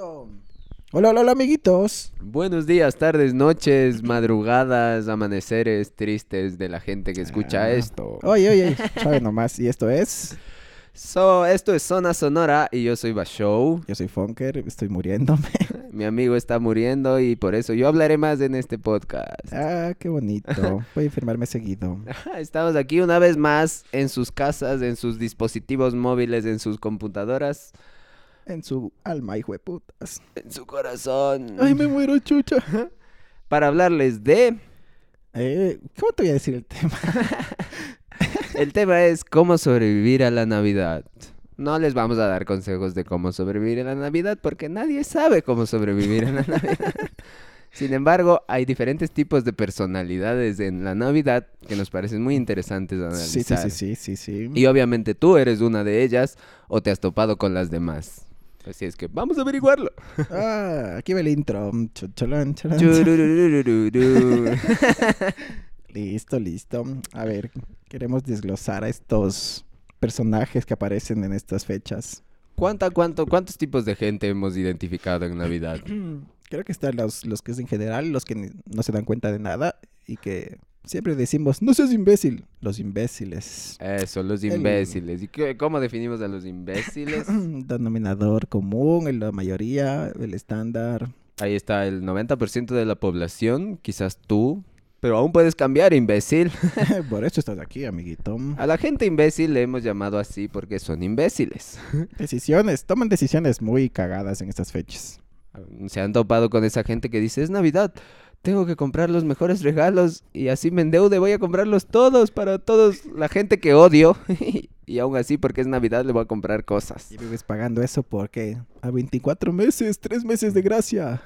Listo. Hola, hola, hola, amiguitos. Buenos días, tardes, noches, madrugadas, amaneceres tristes de la gente que escucha Ah. esto. Oye, oye, sabe nomás. Y esto es. So, esto es Zona Sonora y yo soy Bashow. Yo soy Funker, estoy muriéndome. Mi amigo está muriendo y por eso yo hablaré más en este podcast. Ah, qué bonito. Voy a enfermarme seguido. Estamos aquí una vez más en sus casas, en sus dispositivos móviles, en sus computadoras, En su alma, hijo de putas. en su corazón. Ay, me muero, chucha. Para hablarles de... Eh, ¿Cómo te voy a decir el tema? El tema es cómo sobrevivir a la Navidad. No les vamos a dar consejos de cómo sobrevivir a la Navidad porque nadie sabe cómo sobrevivir a la Navidad. Sin embargo, hay diferentes tipos de personalidades en la Navidad que nos parecen muy interesantes de Sí, sí, analizar. sí, sí, sí, sí. Y obviamente tú eres una de ellas o te has topado con las demás. Así es que vamos a averiguarlo. Ah, aquí va el intro. Ch- chalán, chalán. Churururururu. Listo, listo. A ver, queremos desglosar a estos personajes que aparecen en estas fechas. ¿Cuánta, cuánto, ¿Cuántos tipos de gente hemos identificado en Navidad? Creo que están los, los que es en general, los que no se dan cuenta de nada y que siempre decimos, no seas imbécil. Los imbéciles. Eso, los El- imbéciles. ¿Y qué- cómo definimos a los imbéciles? Denominador común, en la mayoría, el estándar. Ahí está el 90% de la población, quizás tú, pero aún puedes cambiar, imbécil. Por eso estás aquí, amiguito. A la gente imbécil le hemos llamado así porque son imbéciles. Decisiones, toman decisiones muy cagadas en estas fechas. Se han topado con esa gente que dice, es Navidad, tengo que comprar los mejores regalos y así me endeude, voy a comprarlos todos para todos, la gente que odio. y aún así, porque es Navidad, le voy a comprar cosas. Y vives pagando eso porque a 24 meses, 3 meses de gracia.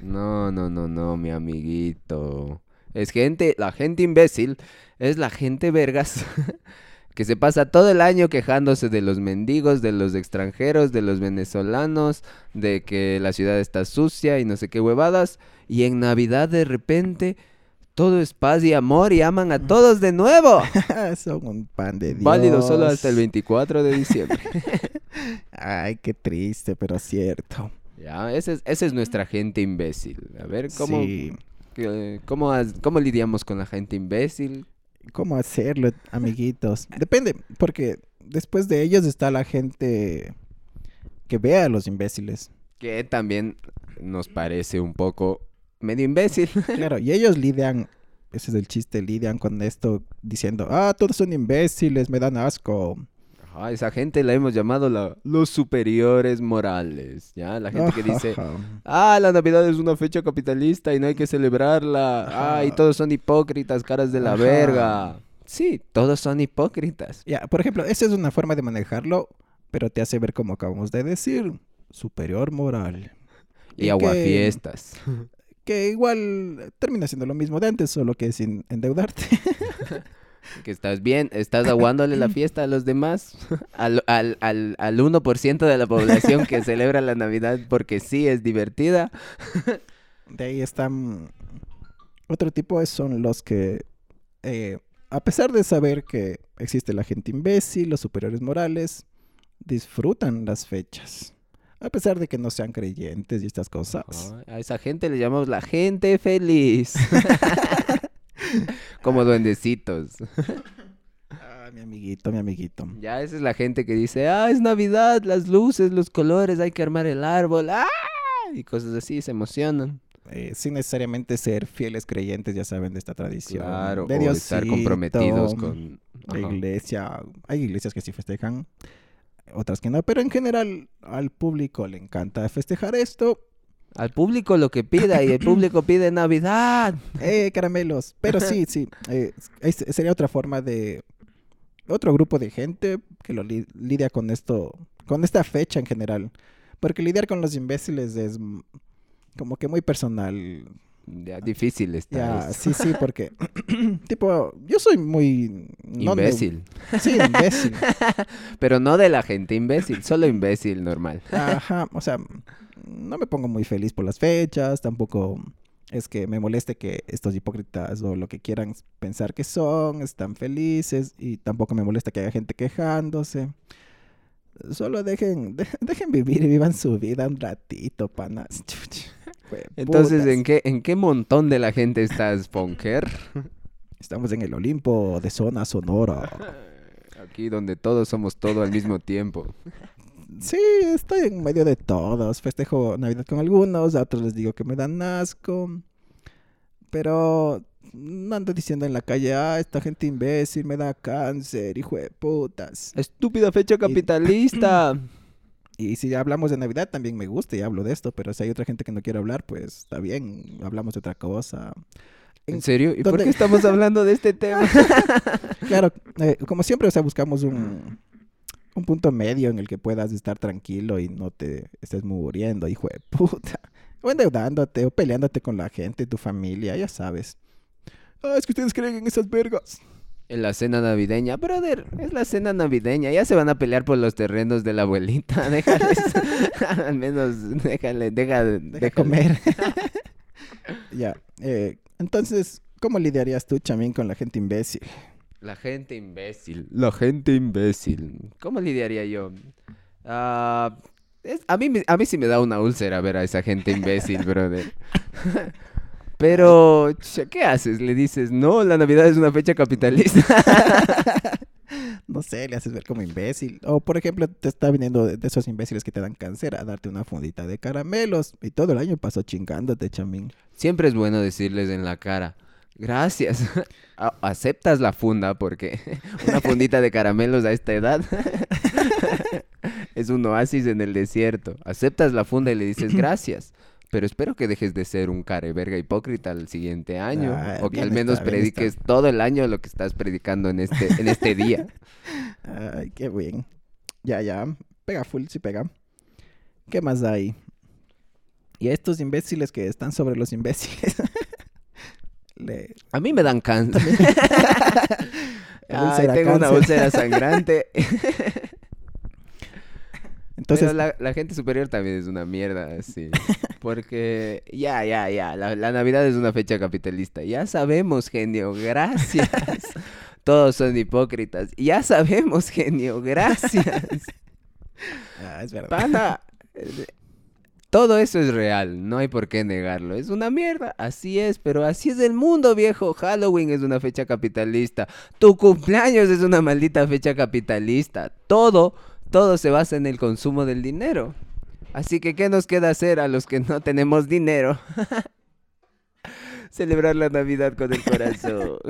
No, no, no, no, mi amiguito. Es gente, la gente imbécil es la gente vergas que se pasa todo el año quejándose de los mendigos, de los extranjeros, de los venezolanos, de que la ciudad está sucia y no sé qué huevadas. Y en Navidad de repente todo es paz y amor y aman a todos de nuevo. Son un pan de Dios. Válido solo hasta el 24 de diciembre. Ay, qué triste, pero cierto. ya, esa es, esa es nuestra gente imbécil. A ver, ¿cómo, Sí. cómo, cómo lidiamos con la gente imbécil? ¿Cómo hacerlo, amiguitos? Depende, porque después de ellos está la gente que ve a los imbéciles. Que también nos parece un poco medio imbécil. Claro, y ellos lidian, ese es el chiste, lidian con esto diciendo, ah, todos son imbéciles, me dan asco. Ajá, esa gente la hemos llamado la- los superiores morales, ¿ya? La gente que dice, ah, la Navidad es una fecha capitalista y no hay que celebrarla. Ah, y todos son hipócritas, caras de la Ajá. verga. Sí, todos son hipócritas. Ya, por ejemplo, esa es una forma de manejarlo, pero te hace ver como acabamos de decir, superior moral. Y aguafiestas. Que igual termina siendo lo mismo de antes, solo que sin endeudarte. Que estás bien, estás aguándole la fiesta a los demás, al, al, al, al 1% de la población que celebra la Navidad porque sí es divertida. De ahí están... Otro tipo es- son los que, eh, a pesar de saber que existe la gente imbécil, los superiores morales, disfrutan las fechas. A pesar de que no sean creyentes y estas cosas. A esa gente le llamamos la gente feliz. Como duendecitos. Ah, mi amiguito, mi amiguito. Ya esa es la gente que dice, ah, es Navidad, las luces, los colores, hay que armar el árbol, ah, y cosas así, se emocionan. Eh, sin necesariamente ser fieles creyentes, ya saben, de esta tradición. Claro, de o estar comprometidos con... La iglesia. Hay iglesias que sí festejan, otras que no. Pero en general, al público le encanta festejar esto. Al público lo que pida y el público pide Navidad. ¡Eh, caramelos! Pero sí, sí. eh, es- sería otra forma de. Otro grupo de gente que lo li- lidia con esto. Con esta fecha en general. Porque lidiar con los imbéciles es como que muy personal. Ya, difícil está Ya, sí, sí, porque. tipo, yo soy muy. no Imbécil. Sí, imbécil. Pero no de la gente imbécil, solo imbécil normal. Ajá, o sea, no me pongo muy feliz por las fechas, tampoco es que me moleste que estos hipócritas o lo que quieran pensar que son, están felices y tampoco me molesta que haya gente quejándose. Solo dejen, de- dejen vivir y vivan su vida un ratito, panas. Entonces. ¿en qué, ¿en qué montón de la gente estás, Ponker? Estamos en el Olimpo de zona sonora. Aquí donde todos somos todo al mismo tiempo. Sí, estoy en medio de todos. Festejo Navidad con algunos, a otros les digo que me dan asco. Pero no ando diciendo en la calle, ah, esta gente imbécil me da cáncer, hijo de putas. Estúpida fecha capitalista. Y si hablamos de Navidad también me gusta y hablo de esto, pero si hay otra gente que no quiere hablar, pues está bien, hablamos de otra cosa. ¿En serio? ¿Y por ¿Dónde- qué estamos hablando de este tema? Claro, eh, como siempre, o sea, buscamos un, un punto medio en el que puedas estar tranquilo y no te estés muriendo, hijo de puta. O endeudándote o peleándote con la gente, tu familia, ya sabes. Ah, es que ustedes creen en esas vergas. En la cena navideña. Brother, es la cena navideña. Ya se van a pelear por los terrenos de la abuelita. Déjales. Al menos déjale, deja, déjale. comer. ya, eh, entonces, ¿cómo lidiarías tú, Chamín, con la gente imbécil? La gente imbécil. La gente imbécil. ¿Cómo lidiaría yo? Ah, es- a, mí, me- a mí sí me da una úlcera ver a esa gente imbécil, brother. Pero, ¿qué haces? Le dices, no, la Navidad es una fecha capitalista. No sé, le haces ver como imbécil. O, por ejemplo, te está viniendo de, esos imbéciles que te dan cáncer a darte una fundita de caramelos. Y todo el año pasó chingándote, Chamín. Siempre es bueno decirles en la cara, gracias. Aceptas la funda porque una fundita de caramelos a esta edad es un oasis en el desierto. Aceptas la funda y le dices gracias. Pero espero que dejes de ser un careverga hipócrita el siguiente año. Ah, o que al menos está, prediques todo el año lo que estás predicando en este, en este día. Ay, qué bien. Ya, ya. Pega full, sí pega. ¿Qué más hay? Y a estos imbéciles que están sobre los imbéciles. Le... A mí me dan cáncer. Ay, tengo una úlcera sangrante. Entonces, Pero la, la gente superior también es una mierda, sí. Porque ya, ya, ya, la, la Navidad es una fecha capitalista. Ya sabemos, genio, gracias. Todos son hipócritas. Ya sabemos, genio, gracias. ah, es verdad. Pana, todo eso es real, no hay por qué negarlo. Es una mierda, así es, pero así es el mundo, viejo. Halloween es una fecha capitalista. Tu cumpleaños es una maldita fecha capitalista. Todo, todo se basa en el consumo del dinero. Así que, ¿qué nos queda hacer a los que no tenemos dinero? Celebrar la Navidad con el corazón.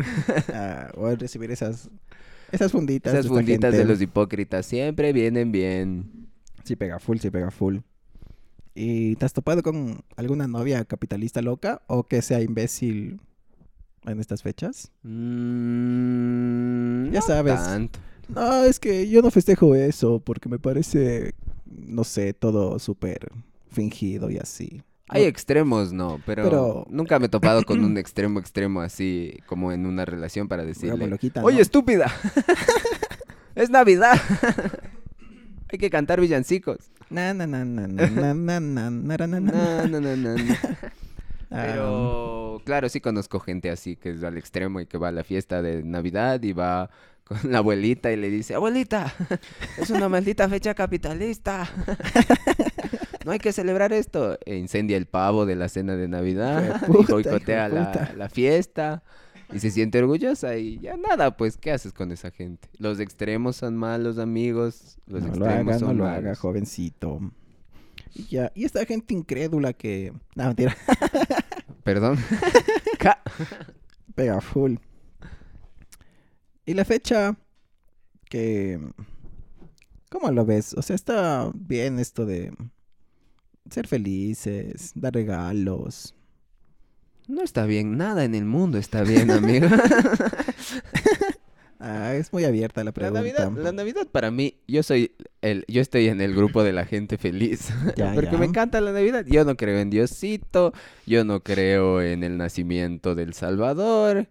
Ah, o recibir esas, esas funditas. Esas funditas de los hipócritas siempre vienen bien. Sí pega full, sí pega full. ¿Y te has topado con alguna novia capitalista loca o que sea imbécil en estas fechas? Mm, Ya no sabes. tanto. No, es que yo no festejo eso porque me parece, no sé, todo súper fingido y así. Hay extremos, no, pero, Pero- nunca me he topado con un extremo extremo así como en una relación para decirle, oye ¿no? estúpida, es Navidad, hay que cantar villancicos. Na, na, na, na, na, na, na, na, na, na, na, na. No, no, no, no, no. Pero claro, sí conozco gente así que es al extremo y que va a la fiesta de Navidad y va con la abuelita y le dice, abuelita, es una maldita fecha capitalista. No hay que celebrar esto. E incendia el pavo de la cena de Navidad y boicotea la, la fiesta y se siente orgullosa y ya nada, pues, ¿qué haces con esa gente? Los extremos son malos, amigos. Los no lo extremos haga, no son lo malos. haga, jovencito. Y ya, y esta gente incrédula que... No, mentira, Perdón. Pega full. Y la fecha que... ¿Cómo lo ves? O sea, está bien esto de ser felices, dar regalos. No está bien, nada en el mundo está bien, amigo. Ah, es muy abierta la La pregunta. Navidad, la Navidad para mí, yo soy el, yo estoy en el grupo de la gente feliz. Ya, porque ya. me encanta la Navidad. Yo no creo en Diosito, yo no creo en el nacimiento del Salvador,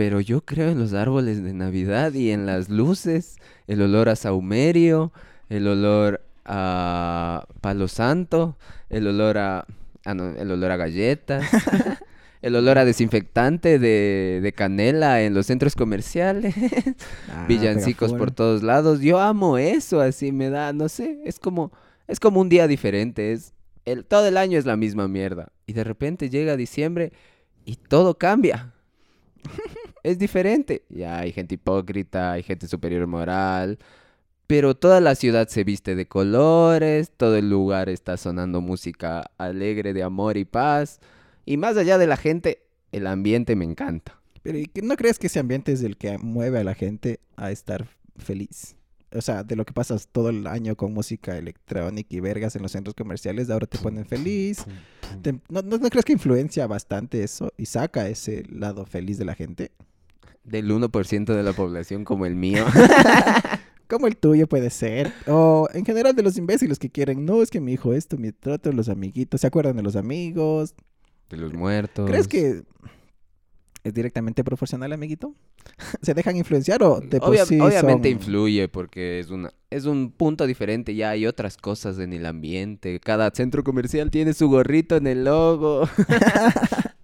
pero yo creo en los árboles de Navidad y en las luces, el olor a saumerio, el olor a palo santo, el olor a, ah, no, el olor a galletas. El olor a desinfectante de, de canela en los centros comerciales. Ah, Villancicos por todos lados. Yo amo eso, así me da, no sé, es como, es como un día diferente. Es, el, todo el año es la misma mierda. Y de repente llega diciembre y todo cambia. es diferente. Ya hay gente hipócrita, hay gente superior moral. Pero toda la ciudad se viste de colores, todo el lugar está sonando música alegre de amor y paz. Y más allá de la gente, el ambiente me encanta. Pero ¿y ¿no crees que ese ambiente es el que mueve a la gente a estar feliz? O sea, de lo que pasas todo el año con música electrónica y vergas en los centros comerciales, ahora te ponen feliz. Te- ¿no, no, no crees que influencia bastante eso y saca ese lado feliz de la gente? Del 1% de la población como el mío. Como el tuyo puede ser. O en general de los imbéciles que quieren, no, es que mi hijo esto, mi trato, los amiguitos, ¿se acuerdan de los amigos? De los muertos. ¿Crees que es directamente proporcional, amiguito? ¿Se dejan influenciar o Obvia- sí obviamente son- influye porque es una es un punto diferente ya hay otras cosas en el ambiente cada centro comercial tiene su gorrito en el logo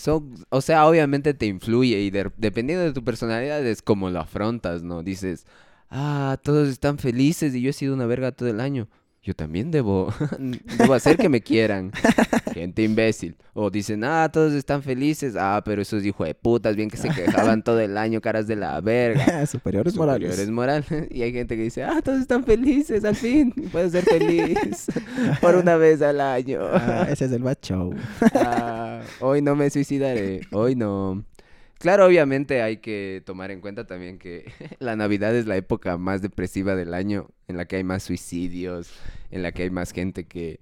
Son, o sea obviamente te influye y de- dependiendo de tu personalidad es como lo afrontas no dices ah todos están felices y yo he sido una verga todo el año yo también debo debo hacer que me quieran gente imbécil o dicen ah todos están felices ah pero esos hijos de putas bien que se quejaban todo el año caras de la verga superiores morales. superiores morales. Y hay gente que dice, ah, todos están felices al fin. Puedes ser feliz por una vez al año. Ah, ese es el show. Ah, hoy no me suicidaré. Hoy no. Claro, obviamente hay que tomar en cuenta también que la Navidad es la época más depresiva del año, en la que hay más suicidios, en la que hay más gente que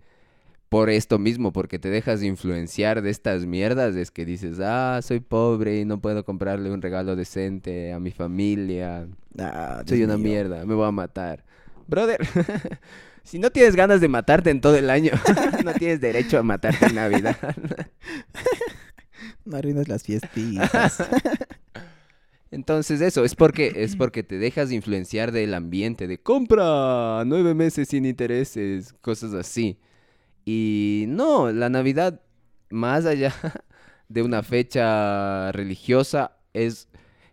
por esto mismo, porque te dejas influenciar de estas mierdas, es que dices, ah, soy pobre y no puedo comprarle un regalo decente a mi familia. Ah, Soy Dios una mío. mierda, me voy a matar. Brother, si no tienes ganas de matarte en todo el año, no tienes derecho a matarte en Navidad. No arruines las fiestitas. Entonces eso, es porque, es porque te dejas influenciar del ambiente, de compra nueve meses sin intereses, cosas así. Y no, la Navidad, más allá de una fecha religiosa, es,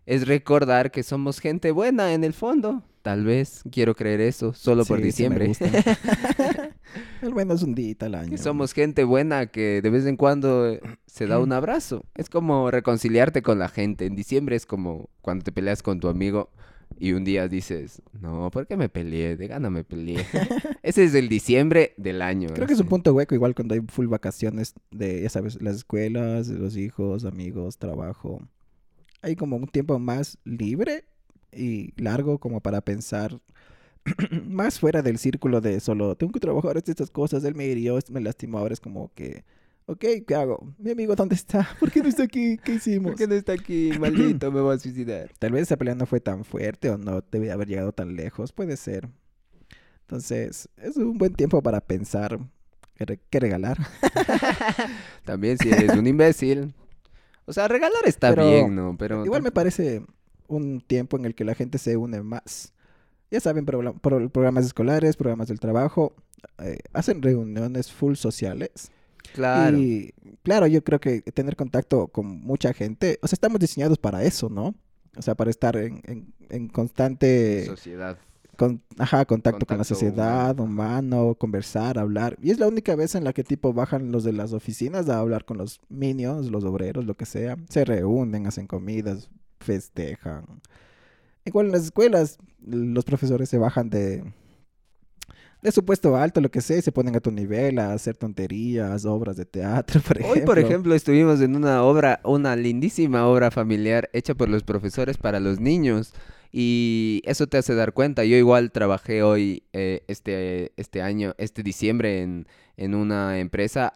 es recordar que somos gente buena en el fondo. Tal vez, quiero creer eso, solo por Sí, sí me diciembre. gusta. el menos un día al año. Que somos gente buena que de vez en cuando eh, se da un abrazo. Es como reconciliarte con la gente. En diciembre es como cuando te peleas con tu amigo y un día dices, no, ¿por qué me peleé? De gana me peleé. Ese es el diciembre del año. Creo que es un punto hueco, igual cuando hay full vacaciones de, ya sabes, las escuelas, los hijos, amigos, trabajo. Hay como un tiempo más libre y largo como para pensar más fuera del círculo de solo tengo que trabajar estas cosas, él me hirió, me lastimó, ahora es como que, ok, ¿qué hago? Mi amigo, ¿dónde está? ¿Por qué no está aquí? ¿Qué hicimos? ¿Por qué no está aquí, maldito? Me voy a suicidar. Tal vez esa pelea no fue tan fuerte o no debe haber llegado tan lejos, puede ser. Entonces, es un buen tiempo para pensar qué, re- qué regalar. También si eres un imbécil. O sea, regalar está Pero bien, ¿no? Pero Igual me parece un tiempo en el que la gente se une más. Ya saben, progr- pro- programas escolares, programas del trabajo, eh, hacen reuniones full sociales. Claro. Y claro, yo creo que tener contacto con mucha gente, o sea, estamos diseñados para eso, ¿no? O sea, para estar en, en- en constante Sociedad. con, ajá, contacto, con la Contacto sociedad, humano, conversar, hablar. Y es la única vez en la que tipo bajan los de las oficinas a hablar con los minions, los obreros, lo que sea. Se reúnen, hacen comidas, festejan. Igual en las escuelas, los profesores se bajan de, de su puesto alto, lo que sea, y se ponen a tu nivel a hacer tonterías, obras de teatro, por ejemplo. Hoy, por ejemplo, estuvimos en una obra, una lindísima obra familiar hecha por los profesores para los niños. Y eso te hace dar cuenta. Yo igual trabajé hoy, eh, este, este año, este diciembre, en, en una empresa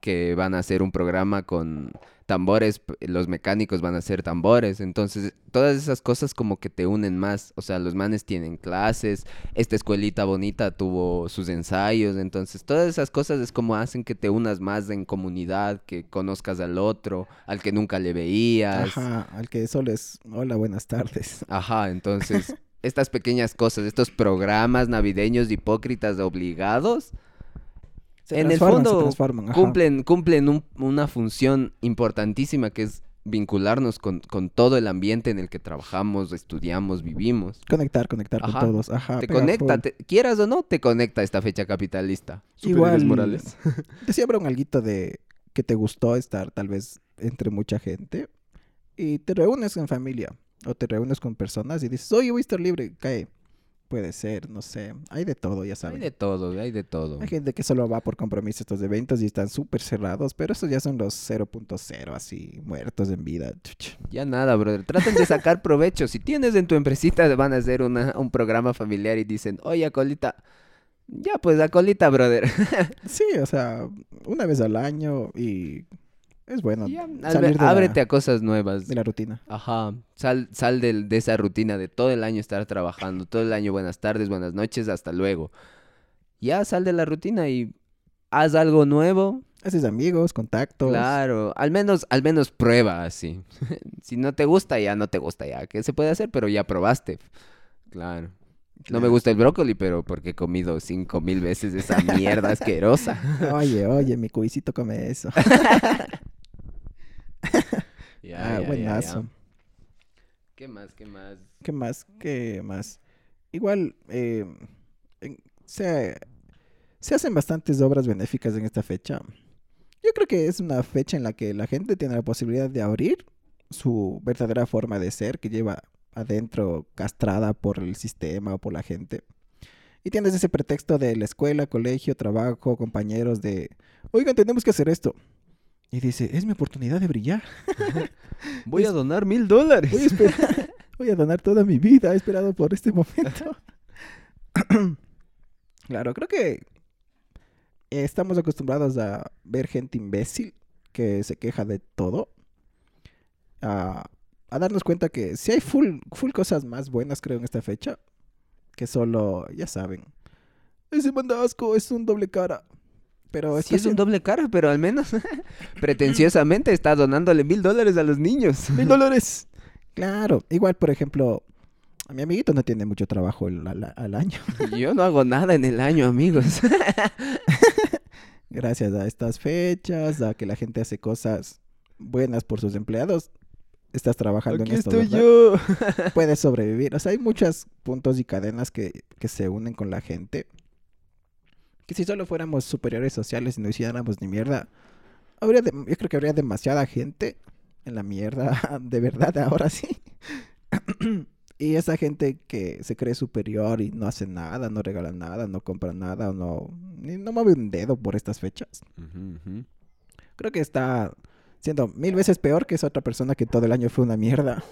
que van a hacer un programa con tambores, los mecánicos van a hacer tambores, entonces todas esas cosas como que te unen más, o sea, los manes tienen clases, esta escuelita bonita tuvo sus ensayos, entonces todas esas cosas es como hacen que te unas más en comunidad, que conozcas al otro, al que nunca le veías. Ajá, al que solo es, hola, buenas tardes. Ajá, entonces estas pequeñas cosas, estos programas navideños hipócritas obligados, Se en el fondo cumplen, cumplen un- una función importantísima que es vincularnos con, con todo el ambiente en el que trabajamos, estudiamos, vivimos. Conectar, conectar Ajá. con todos. Ajá. te conecta, te- quieras o no, te conecta esta fecha capitalista. Igual, morales. Decía habrá un alguito de que te gustó estar tal vez entre mucha gente y te reúnes en familia o te reúnes con personas y dices, oye, voy a estar libre, cae. Puede ser, no sé. Hay de todo, ya Hay saben. de todo, hay de todo. Hay gente que solo va por compromiso a estos eventos y están súper cerrados, pero esos ya son los 0.0, así, muertos en vida. Ya nada, brother. Traten de sacar provecho. Si tienes en tu empresita, van a hacer una- un programa familiar y dicen, oye, Acolita. Ya, pues, Acolita, brother. Sí, o sea, una vez al año y es bueno Ya, salir de, ábrete la, a cosas nuevas. de la rutina. Ajá. Sal, sal del- de esa rutina de todo el año estar trabajando. Todo el año, buenas tardes, buenas noches, hasta luego. Ya sal de la rutina y haz algo nuevo. Haces amigos, contactos. Claro, al menos, al menos prueba así. si no te gusta, ya no te gusta, ya. ¿Qué se puede hacer? Pero ya probaste. Claro. No me gusta el brócoli, pero porque he comido cinco mil veces esa mierda asquerosa. Oye, oye, mi cubicito come eso. Ya, ah, buenazo. ya. ¿Qué más? ¿Qué más? ¿Qué más? ¿Qué más? Igual, eh, se, se hacen bastantes obras benéficas en esta fecha. Yo creo que es una fecha en la que la gente tiene la posibilidad de abrir su verdadera forma de ser que lleva adentro castrada por el sistema o por la gente. Y tienes ese pretexto de la escuela, colegio, trabajo, compañeros de, oigan, tenemos que hacer esto. Y dice, es mi oportunidad de brillar. Voy a donar mil dólares. Voy a, esperar- voy a donar toda mi vida. He esperado por este momento. claro, creo que estamos acostumbrados a ver gente imbécil que se queja de todo. A, a darnos cuenta que si hay full, full cosas más buenas, creo, en esta fecha. Que solo, ya saben. Ese mandasco es un doble cara. Pero Sí, es un doble cara, pero al menos pretenciosamente está donándole mil dólares a los niños. mil dólares. Claro, igual, por ejemplo, a mi amiguito no tiene mucho trabajo el- al, al año. Yo no hago nada en el año, amigos. Gracias a estas fechas, a que la gente hace cosas buenas por sus empleados, estás trabajando Aquí en esto. estoy ¿verdad? yo. Puedes sobrevivir. O sea, hay muchos puntos y cadenas que, que se unen con la gente. Que si solo fuéramos superiores sociales y no hiciéramos ni mierda, habría de- yo creo que habría demasiada gente en la mierda, de verdad, ahora sí. y esa gente que se cree superior y no hace nada, no regala nada, no compra nada, o no, no mueve un dedo por estas fechas. Creo que está siendo mil veces peor que esa otra persona que todo el año fue una mierda.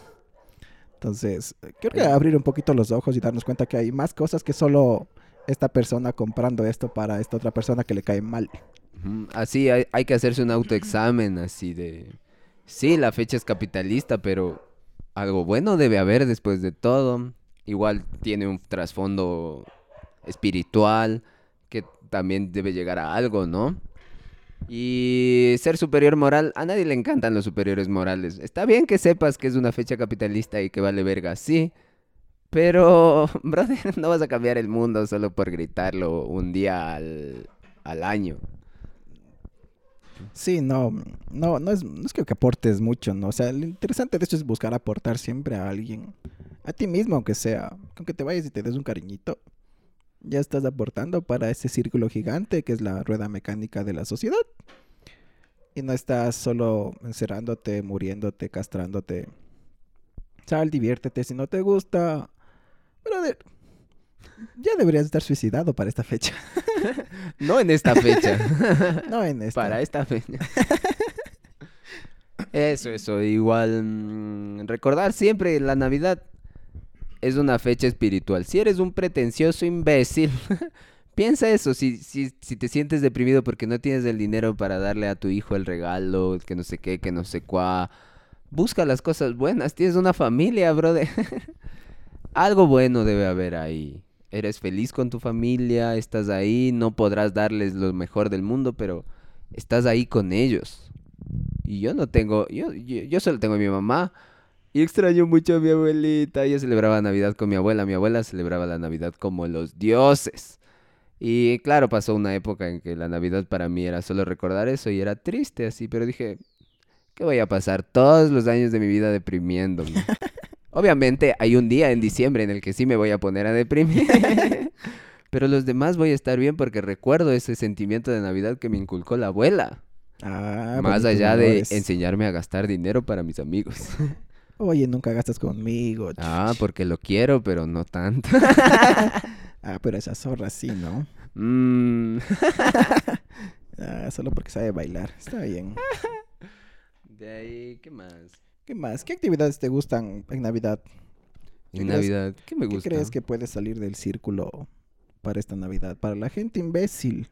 Entonces, creo que abrir un poquito los ojos y darnos cuenta que hay más cosas que solo esta persona comprando esto para esta otra persona que le cae mal. Así hay, hay que hacerse un autoexamen así de... Sí, la fecha es capitalista, pero algo bueno debe haber después de todo. Igual tiene un trasfondo espiritual que también debe llegar a algo, ¿no? Y ser superior moral, a nadie le encantan los superiores morales. Está bien que sepas que es una fecha capitalista y que vale verga, sí. Pero, brother, no vas a cambiar el mundo solo por gritarlo un día al, al año. Sí, no, no, no es, no es que, aportes mucho, ¿no? O sea, lo interesante de esto es buscar aportar siempre a alguien, a ti mismo, aunque sea, aunque te vayas y te des un cariñito, ya estás aportando para ese círculo gigante que es la rueda mecánica de la sociedad. Y no estás solo encerrándote, muriéndote, castrándote. Sal, diviértete si no te gusta. Brother, ya deberías estar suicidado para esta fecha. No en esta fecha. no en esta. Para esta fecha. Eso, eso. Igual, mm, recordar siempre la Navidad es una fecha espiritual. Si eres un pretencioso imbécil, piensa eso. Si, si, si te sientes deprimido porque no tienes el dinero para darle a tu hijo el regalo, que no sé qué, que no sé cuá, busca las cosas buenas. Tienes una familia, brother. Algo bueno debe haber ahí. Eres feliz con tu familia, estás ahí, no podrás darles lo mejor del mundo, pero estás ahí con ellos. Y yo no tengo, yo, yo, solo tengo a mi mamá. Y extraño mucho a mi abuelita. Ella celebraba Navidad con mi abuela. Mi abuela celebraba la Navidad como los dioses. Y claro, pasó una época en que la Navidad para mí era solo recordar eso y era triste así, pero dije, ¿qué voy a pasar todos los años de mi vida deprimiéndome? Obviamente hay un día en diciembre en el que sí me voy a poner a deprimir. pero los demás voy a estar bien porque recuerdo ese sentimiento de Navidad que me inculcó la abuela. Ah, Más allá de enseñarme a gastar dinero para mis amigos. Oye, nunca gastas conmigo. Ah, porque lo quiero, pero no tanto. Ah, pero esa zorra sí, ¿no? Mm. Ah, solo porque sabe bailar. Está bien. De ahí, ¿qué más? ¿Qué más? ¿Qué actividades te gustan en Navidad? ¿Qué En Navidad, ¿qué me ¿Qué gusta? crees que puede salir del círculo para esta Navidad? Para la gente imbécil.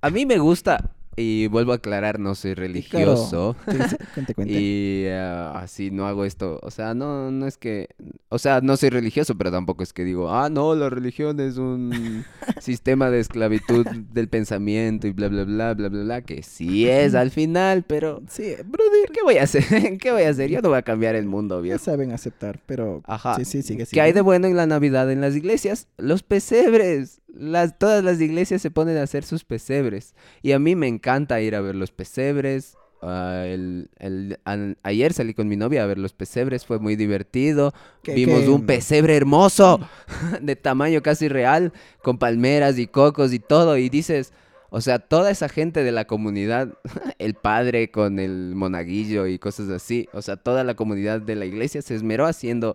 A mí me gusta, y vuelvo a aclarar, no soy religioso. Sí, sí, cuente, cuente. Y ah, así no hago esto. O sea, no, no es que. O sea, no soy religioso, pero tampoco es que digo, ah, no, la religión es un sistema de esclavitud del pensamiento y bla, bla, bla, bla, bla, bla. Que sí es al final, pero. Sí, brother. ¿Qué voy a hacer? ¿Qué voy a hacer? Yo no voy a cambiar el mundo, Ya viejo. saben aceptar, pero Ajá. sí, sí, sigue, ¿Qué hay sigue. de bueno en la Navidad en las iglesias? Los pesebres. Las, todas las iglesias se ponen a hacer sus pesebres. Y a mí me encanta ir a ver los pesebres. Ah, el- el- an- ayer salí con mi novia a ver los pesebres, fue muy divertido. ¿Qué- Vimos qué? un pesebre hermoso, de tamaño casi real, con palmeras y cocos y todo. Y dices, o sea, toda esa gente de la comunidad, el padre con el monaguillo y cosas así, o sea, toda la comunidad de la iglesia se esmeró haciendo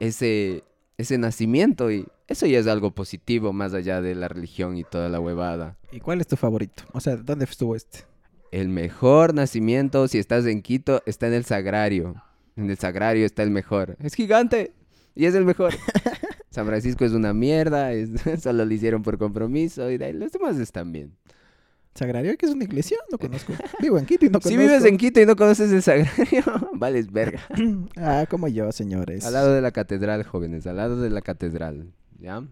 ese, ese nacimiento y eso ya es algo positivo más allá de la religión y toda la huevada. ¿Y cuál es tu favorito? O sea, ¿dónde estuvo este? El mejor nacimiento, si estás en Quito, está en el Sagrario. En el Sagrario está el mejor. Es gigante y es el mejor. San Francisco es una mierda, es- solo lo hicieron por compromiso y de ahí los demás están bien. ¿Sagrario? ¿Que es una iglesia? No conozco. Vivo en Quito y no conozco. Si vives en Quito y no conoces el Sagrario, vales verga. Ah, como yo, señores. Al lado de la catedral, jóvenes, al lado de la catedral. ¿Ya?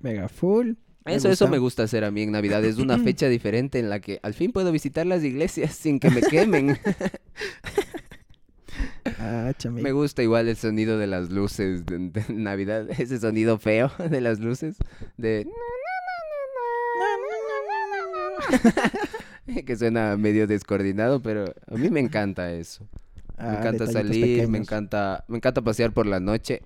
Mega full. Me Eso, eso gusta. me gusta hacer a mí en Navidad. Es una fecha diferente en la que al fin puedo visitar las iglesias sin que me quemen. Ah. Me gusta igual el sonido de las luces de, de Navidad, ese sonido feo de las luces, de que suena medio descoordinado, pero a mí me encanta eso. Ah, me encanta detallitos salir, me encanta, me encanta pasear por la noche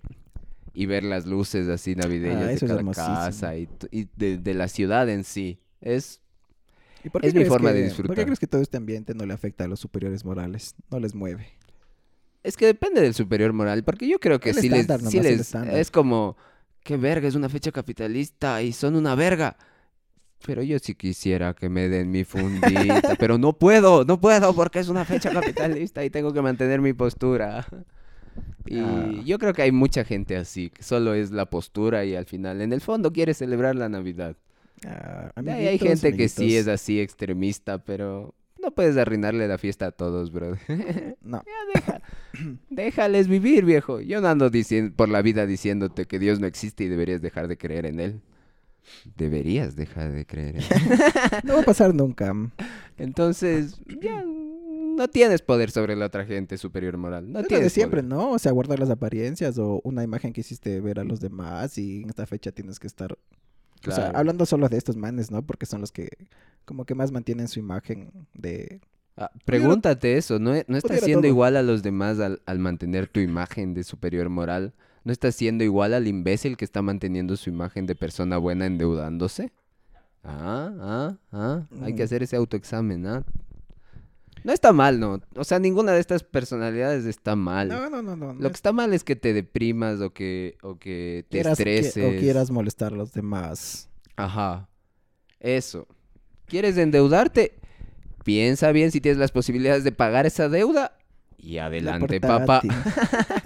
y ver las luces así navideñas Ah, de cada casa y, de, de la ciudad en sí. Es ¿Y por es mi forma de que- ¿Por disfrutar. qué crees que todo este ambiente no le afecta a los superiores morales? No les mueve. Es que depende del superior moral, porque yo creo que El sí les, nomás, les- es como, qué verga, es una fecha capitalista y son una verga. Pero yo sí quisiera que me den mi fundita, pero no puedo, no puedo porque es una fecha capitalista y tengo que mantener mi postura. Y Ah. yo creo que hay mucha gente así, que solo es la postura y al final, en el fondo, quiere celebrar la Navidad. Ah, hay amiguitos, gente que sí es así extremista, pero no puedes arruinarle la fiesta a todos, bro. No. Déjales vivir, viejo. Yo no ando dicien- por la vida diciéndote que Dios no existe y deberías dejar de creer en Él. Deberías dejar de creer en. No va a pasar nunca. Entonces, ya no tienes poder sobre la otra gente superior moral. No es lo tienes de siempre, poder. ¿no? O sea, guardar las apariencias o una imagen que hiciste ver a los demás y en esta fecha tienes que estar... O sea, Claro. hablando solo de estos manes, ¿no? Porque son los que como que más mantienen su imagen de... Ah, pregúntate eso, ¿no, no estás siendo todo. igual a los demás al, al mantener tu imagen de superior moral? ¿No estás siendo igual al imbécil que está manteniendo su imagen de persona buena endeudándose? Ah, ah, ah, hay que Mm. hacer ese autoexamen, ¿ah? No está mal, ¿no? O sea, ninguna de estas personalidades está mal. No, no, no, no. Lo que está mal es que te deprimas o que, o que te quieras, que- estreses. o quieras molestar a los demás. Ajá. Eso. ¿Quieres endeudarte? Piensa bien si tienes las posibilidades de pagar esa deuda. Y La adelante, papá.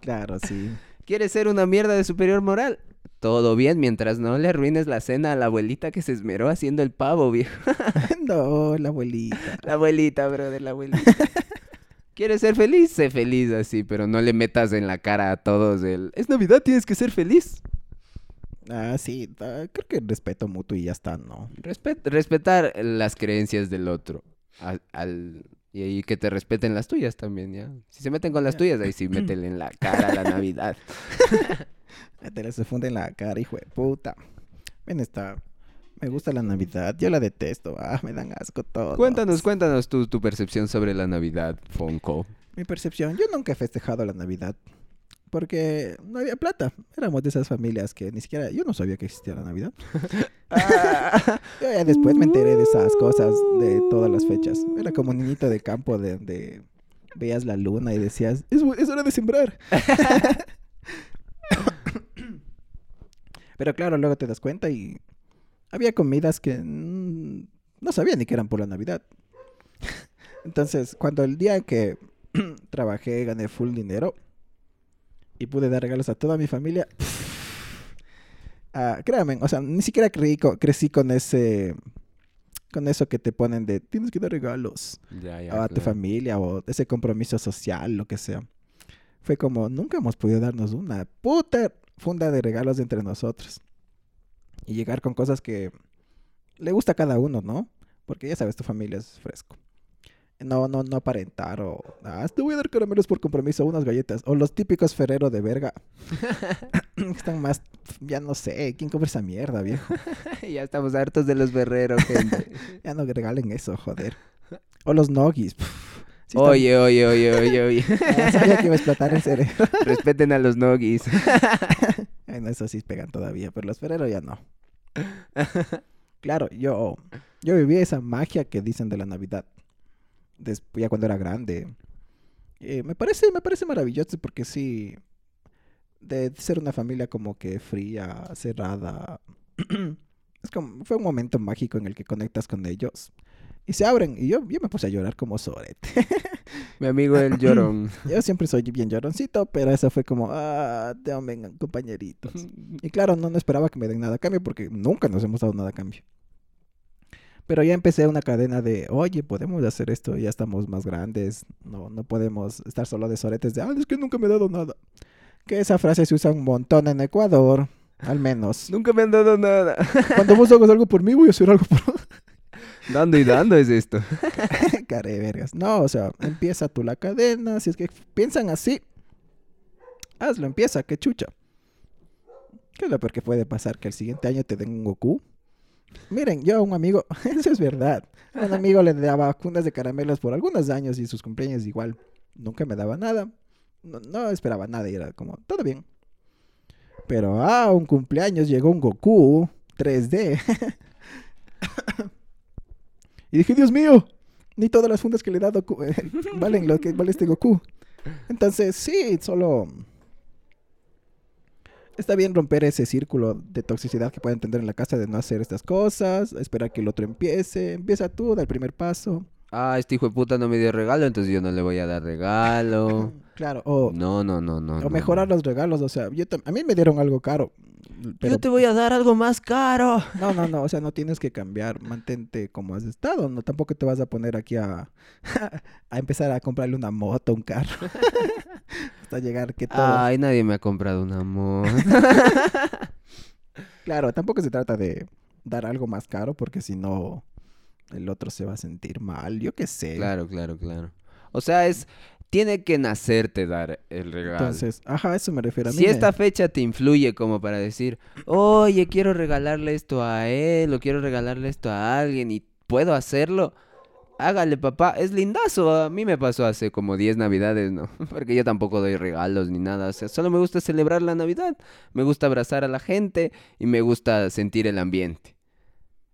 claro, sí. ¿Quieres ser una mierda de superior moral? Todo bien mientras no le arruines la cena a la abuelita que se esmeró haciendo el pavo, viejo. no, la abuelita. La abuelita, brother, la abuelita. ¿Quieres ser feliz? Sé feliz así, pero no le metas en la cara a todos el... Es Navidad, tienes que ser feliz. Ah, sí. creo que respeto mutuo y ya está, ¿no? Respet- respetar las creencias del otro. Al, al- y ahí que te respeten las tuyas también, ¿ya? Si se meten con las tuyas, ahí sí métele en la cara la Navidad. Te se funde en la cara, hijo de puta. Ven está. Me gusta la Navidad. Yo la detesto. Ah, me dan asco todo. Cuéntanos, cuéntanos tu, tu percepción sobre la Navidad, Fonco. Mi percepción. Yo nunca he festejado la Navidad. Porque no había plata. Éramos de esas familias que ni siquiera... Yo no sabía que existía la Navidad. Ah, yo ya después me enteré de esas cosas, de todas las fechas. Era como un niñito de campo de, de veías la luna y decías, es, es hora de sembrar. Pero claro, luego te das cuenta y había comidas que no sabía ni que eran por la Navidad. Entonces, cuando el día que trabajé, gané full dinero y pude dar regalos a toda mi familia, uh, créanme, o sea, ni siquiera creí, crecí con ese con eso que te ponen de tienes que dar regalos a tu familia o ese compromiso social, lo que sea. Fue como, nunca hemos podido darnos una puta funda de regalos entre nosotros. Y llegar con cosas que le gusta a cada uno, ¿no? Porque ya sabes, tu familia es fresco. No, no, no aparentar o... Ah, te voy a dar caramelos por compromiso, unas galletas. O los típicos Ferrero de verga. Están más... Ya no sé, ¿quién compra esa mierda, viejo? ya estamos hartos de los Ferrero, gente. ya no regalen eso, joder. O los Noggies. oye, oye, oye, oye, oye, ah, sabía que iba a explotar el cerebro. Respeten a los Noggies. Ay, no, eso sí pegan todavía, pero los Ferrero ya no. claro, yo, yo viví esa magia que dicen de la Navidad después, ya cuando era grande. Eh, me parece, me parece maravilloso porque sí, de ser una familia como que fría, cerrada, es como, fue un momento mágico en el que conectas con ellos y se abren. Y yo, yo me puse a llorar como sorete. Mi amigo el llorón. yo siempre soy bien lloroncito, pero eso fue como, ah, te amen, compañeritos. y claro, no, no esperaba que me den nada a cambio porque nunca nos hemos dado nada a cambio. Pero ya empecé una cadena de, oye, podemos hacer esto, ya estamos más grandes, no, no podemos estar solo de soretes de, ah, es que nunca me he dado nada. Que esa frase se usa un montón en Ecuador, al menos. nunca me han dado nada. Cuando vos hagas algo por mí, voy a hacer algo por Dando y dando es esto. Care vergas. No, o sea, empieza tú la cadena, si es que piensan así, hazlo, empieza, que chucha. ¿Qué es lo peor que puede pasar? Que el siguiente año te den un Goku. Miren, yo a un amigo, eso es verdad. A un amigo le daba fundas de caramelos por algunos años y sus cumpleaños igual. Nunca me daba nada. No, esperaba nada y era como, todo bien. Pero a ah, un cumpleaños llegó un Goku 3D. y dije, Dios mío, ni todas las fundas que le he dado valen lo que vale este Goku. Entonces, sí, solo está bien romper ese círculo de toxicidad que pueden tener en la casa de no hacer estas cosas, esperar que el otro empiece, empieza tú, da el primer paso. Ah, este hijo de puta no me dio regalo, entonces yo no le voy a dar regalo. claro, o... No, no, no, no. O mejorar los regalos, o sea, yo a mí me dieron algo caro. Yo te voy a dar algo más caro. No, no, no, o sea, no tienes que cambiar, mantente como has estado, no tampoco te vas a poner aquí a, a empezar a comprarle una moto, un carro. Hasta llegar que todo. Ay, nadie me ha comprado una moto. claro, tampoco se trata de dar algo más caro porque si no el otro se va a sentir mal, yo qué sé. Claro, claro, claro. O sea, es tiene que nacerte dar el regalo. Entonces, ajá, eso me refiero a mí. Si esta fecha te influye como para decir, oye, quiero regalarle esto a él o quiero regalarle esto a alguien y puedo hacerlo, hágale papá, es lindazo. A mí me pasó hace como 10 navidades, ¿no? Porque yo tampoco doy regalos ni nada. O sea, solo me gusta celebrar la Navidad, me gusta abrazar a la gente y me gusta sentir el ambiente.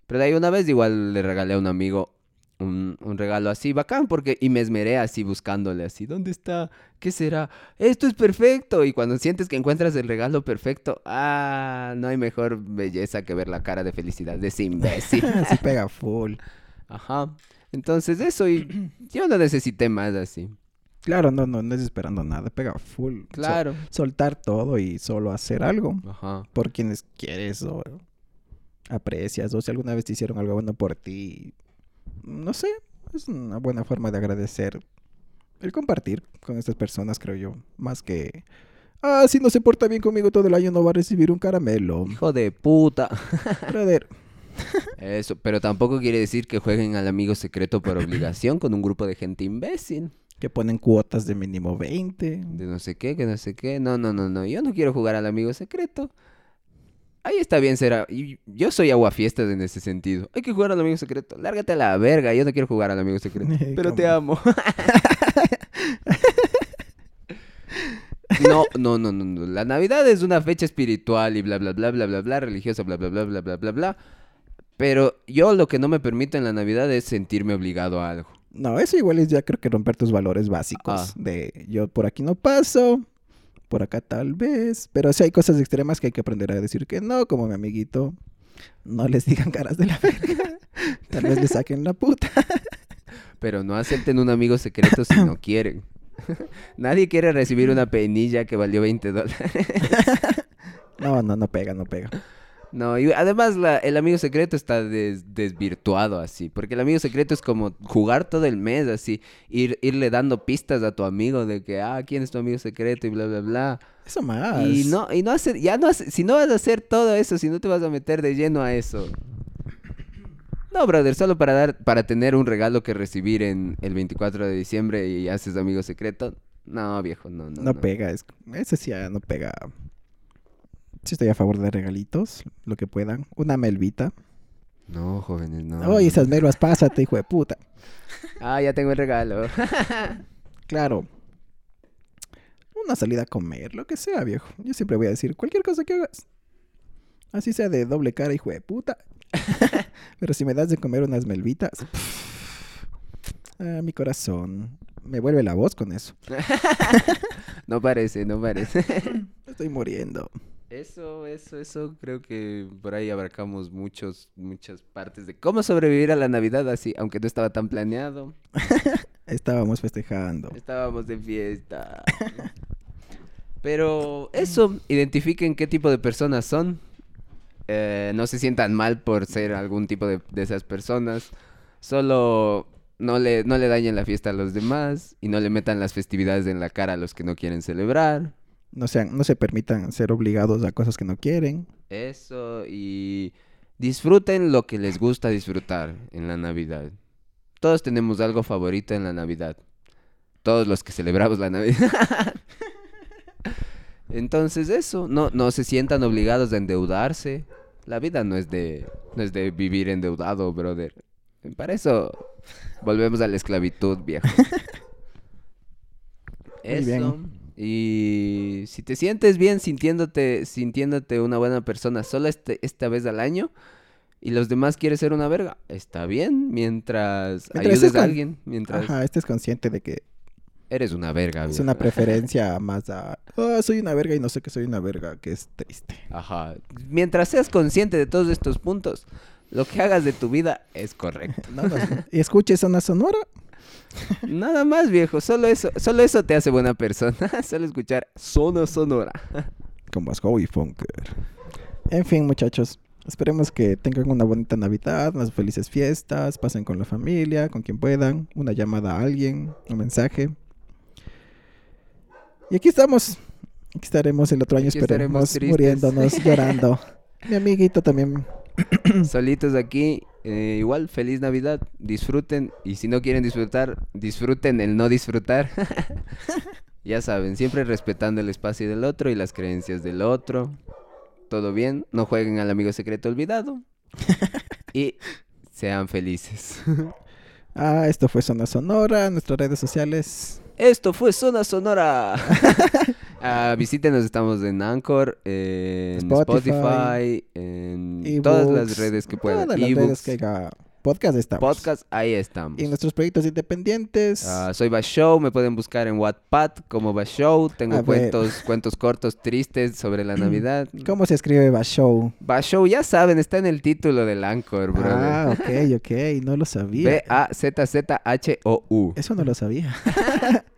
Pero de ahí una vez igual le regalé a un amigo un, regalo así bacán porque y me esmeré así buscándole así, ¿dónde está? ¿Qué será? Esto es perfecto y cuando sientes que encuentras el regalo perfecto, ah, no hay mejor belleza que ver la cara de felicidad de ese imbécil. así pega full. Ajá. Entonces eso y yo no necesité más así. Claro, no, no, no es esperando nada, pega full. Claro. soltar todo y solo hacer algo Ajá. por quienes quieres o aprecias o si alguna vez te hicieron algo bueno por ti, no sé, es una buena forma de agradecer el compartir con estas personas, creo yo, más que ah, si no se porta bien conmigo todo el año no va a recibir un caramelo. Hijo de puta. Brother. Eso, pero tampoco quiere decir que jueguen al amigo secreto por obligación con un grupo de gente imbécil. Que ponen cuotas de mínimo 20. De no sé qué, que no sé qué. No, no, no, no. Yo no quiero jugar al amigo secreto. Ahí está bien será. Yo soy aguafiestas en ese sentido. Hay que jugar al amigo secreto. Lárgate a la verga. Yo no quiero jugar al amigo secreto. Pero te amo. No, no, no, no, no. La Navidad es una fecha espiritual y bla, bla, bla, bla, bla, bla, religiosa, bla, bla, bla, bla, bla, bla, bla. Pero yo lo que no me permite en la Navidad es sentirme obligado a algo. No, eso igual es ya creo que romper tus valores básicos. Ah. De yo por aquí no paso, por acá tal vez. Pero sí hay cosas extremas que hay que aprender a decir que no, como mi amiguito. No les digan caras de la verga. Tal vez le saquen la puta. Pero no acepten un amigo secreto si no quieren. Nadie quiere recibir una penilla que valió 20 dólares. No, no, no pega, no pega. No, y además la- el amigo secreto está des- desvirtuado así, porque el amigo secreto es como jugar todo el mes así, ir, irle dando pistas a tu amigo de que, ah, ¿quién es tu amigo secreto? y bla, bla, bla. Eso más. Y no, y no hacer, ya no si no vas a hacer todo eso, si no te vas a meter de lleno a eso. No, brother, solo para dar, para tener un regalo que recibir en el 24 de diciembre y haces amigo secreto. No, viejo, no, no. No pega, es, ese sí ya no pega. Sí estoy a favor de regalitos, lo que puedan. Una melvita. No, jóvenes, no. Oye, esas melvas, pásate, hijo de puta. Ah, ya tengo el regalo. Claro. Una salida a comer, lo que sea, viejo. Yo siempre voy a decir cualquier cosa que hagas. Así sea de doble cara, hijo de puta. Pero si me das de comer unas melvitas. ah, mi corazón. Me vuelve la voz con eso. No parece, no parece. Estoy muriendo. Eso, eso, eso, creo que por ahí abarcamos muchos, muchas partes de cómo sobrevivir a la Navidad así, aunque no estaba tan planeado. Estábamos festejando. Estábamos de fiesta. Pero eso, identifiquen qué tipo de personas son. Eh, no se sientan mal por ser algún tipo de, de esas personas. Solo no le, no le dañen la fiesta a los demás y no le metan las festividades en la cara a los que no quieren celebrar. No, sean, no se permitan ser obligados a cosas que no quieren. Eso y disfruten lo que les gusta disfrutar en la Navidad. Todos tenemos algo favorito en la Navidad. Todos los que celebramos la Navidad. Entonces eso, no, no se sientan obligados a endeudarse. La vida no es de, no es de vivir endeudado, brother. Para eso volvemos a la esclavitud, viejo. Muy bien. Y si te sientes bien sintiéndote, sintiéndote una buena persona solo este, esta vez al año y los demás quieres ser una verga, está bien mientras, Mientras ayudes a alguien, mientras Ajá, estés consciente de que eres una verga. es una preferencia más a... "Ah, soy una verga y no sé que soy una verga, que es triste. Ajá. Mientras seas consciente de todos estos puntos, lo que hagas de tu vida es correcto. No, no, y escuches una sonora. Nada más, viejo. Solo eso, solo eso te hace buena persona. Solo escuchar zona sonora. Como Howie Funker. En fin, muchachos. Esperemos que tengan una bonita Navidad, unas felices fiestas, pasen con la familia, con quien puedan, una llamada a alguien, un mensaje. Y aquí estamos. Aquí estaremos el otro año, Aquí esperemos, muriéndonos, llorando. Mi amiguito también. Solitos aquí. eh, igual, feliz Navidad. Disfruten. Y si no quieren disfrutar, disfruten el no disfrutar. ya saben, siempre respetando el espacio del otro y las creencias del otro. Todo bien. No jueguen al amigo secreto olvidado. y sean felices. Ah, esto fue Zona Sonora, nuestras redes sociales. Esto fue Zona Sonora. Ah, visítenos, estamos en Anchor, en Spotify, Spotify, en ebooks, todas las redes que puedan. Todas las redes ebooks, que podcast estamos. podcast, ahí estamos. Y nuestros proyectos independientes. Ah, soy Bashow, me pueden buscar en Wattpad como Bashow. Tengo A ver. cuentos, cuentos cortos tristes sobre la Navidad. ¿Cómo se escribe Bashow? Bashow, ya saben, está en el título del Anchor, brother. Ah, ok, ok, no lo sabía. B-A-Z-Z-H-O-U. Eso no lo sabía.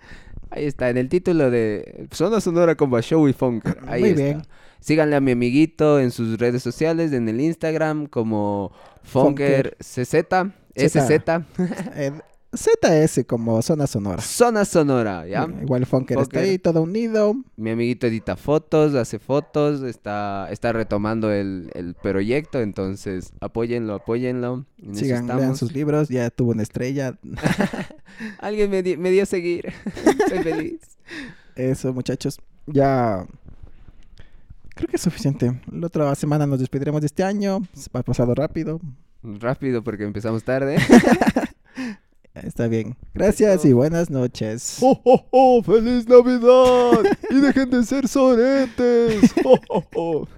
Ahí está, en el título de Zona Sonora con Bashow y Funker. Ahí Muy está. bien. Síganle a mi amiguito en sus redes sociales, en el Instagram como Funker CZ, SZ, ZS como zona sonora. Zona Sonora, ¿ya? Eh, Igual Funker, está Funker. ahí todo unido. Mi amiguito edita fotos, hace fotos, está, está retomando el, el proyecto, entonces apóyenlo, apóyenlo. En Sigan, lean sus libros. Ya tuvo una estrella. Alguien me, di- me dio a seguir, estoy feliz. Eso, muchachos. Ya Creo que es suficiente. La otra semana nos despediremos de este año. Se ha pasado rápido. Rápido porque empezamos tarde. Está bien. Gracias y buenas noches. ¡Oh, oh, oh! ¡Feliz Navidad! ¡Y dejen de ser soretes! ¡Oh, oh, oh!